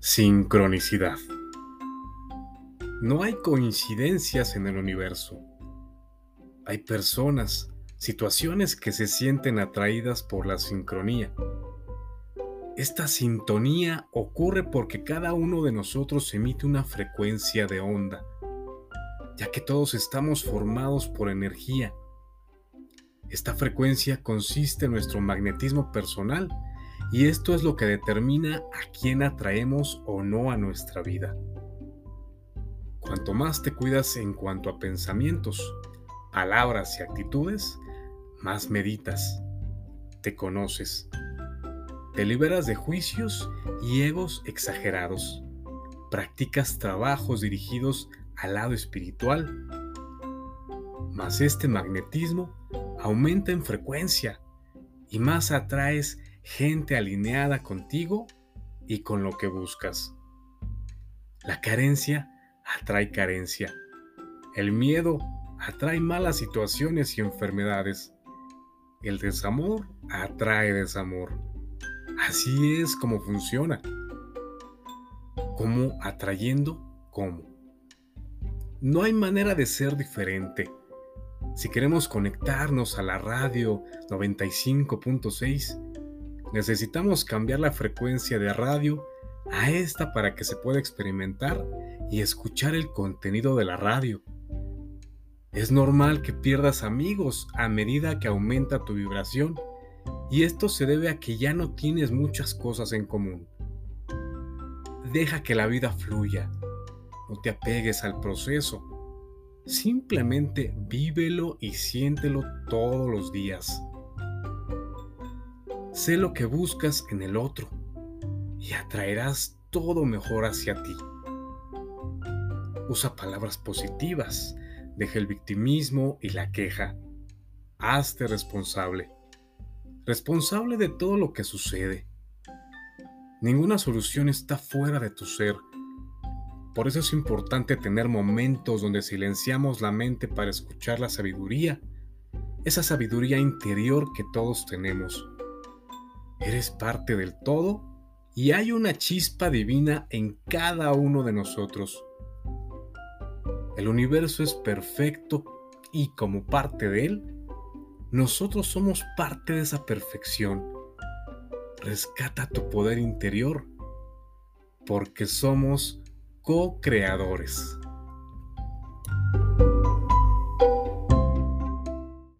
Sincronicidad. No hay coincidencias en el universo. Hay personas, situaciones que se sienten atraídas por la sincronía. Esta sintonía ocurre porque cada uno de nosotros emite una frecuencia de onda, ya que todos estamos formados por energía. Esta frecuencia consiste en nuestro magnetismo personal y esto es lo que determina a quién atraemos o no a nuestra vida. Cuanto más te cuidas en cuanto a pensamientos, palabras y actitudes, más meditas, te conoces, te liberas de juicios y egos exagerados, practicas trabajos dirigidos al lado espiritual, más este magnetismo aumenta en frecuencia y más atraes gente alineada contigo y con lo que buscas. La carencia atrae carencia. El miedo atrae malas situaciones y enfermedades. El desamor atrae desamor. Así es como funciona. ¿Cómo atrayendo? ¿Cómo? No hay manera de ser diferente. Si queremos conectarnos a la radio 95.6, Necesitamos cambiar la frecuencia de radio a esta para que se pueda experimentar y escuchar el contenido de la radio. Es normal que pierdas amigos a medida que aumenta tu vibración y esto se debe a que ya no tienes muchas cosas en común. Deja que la vida fluya, no te apegues al proceso, simplemente vívelo y siéntelo todos los días. Sé lo que buscas en el otro y atraerás todo mejor hacia ti. Usa palabras positivas, deja el victimismo y la queja. Hazte responsable. Responsable de todo lo que sucede. Ninguna solución está fuera de tu ser. Por eso es importante tener momentos donde silenciamos la mente para escuchar la sabiduría, esa sabiduría interior que todos tenemos. Eres parte del todo y hay una chispa divina en cada uno de nosotros. El universo es perfecto y como parte de él, nosotros somos parte de esa perfección. Rescata tu poder interior porque somos co-creadores.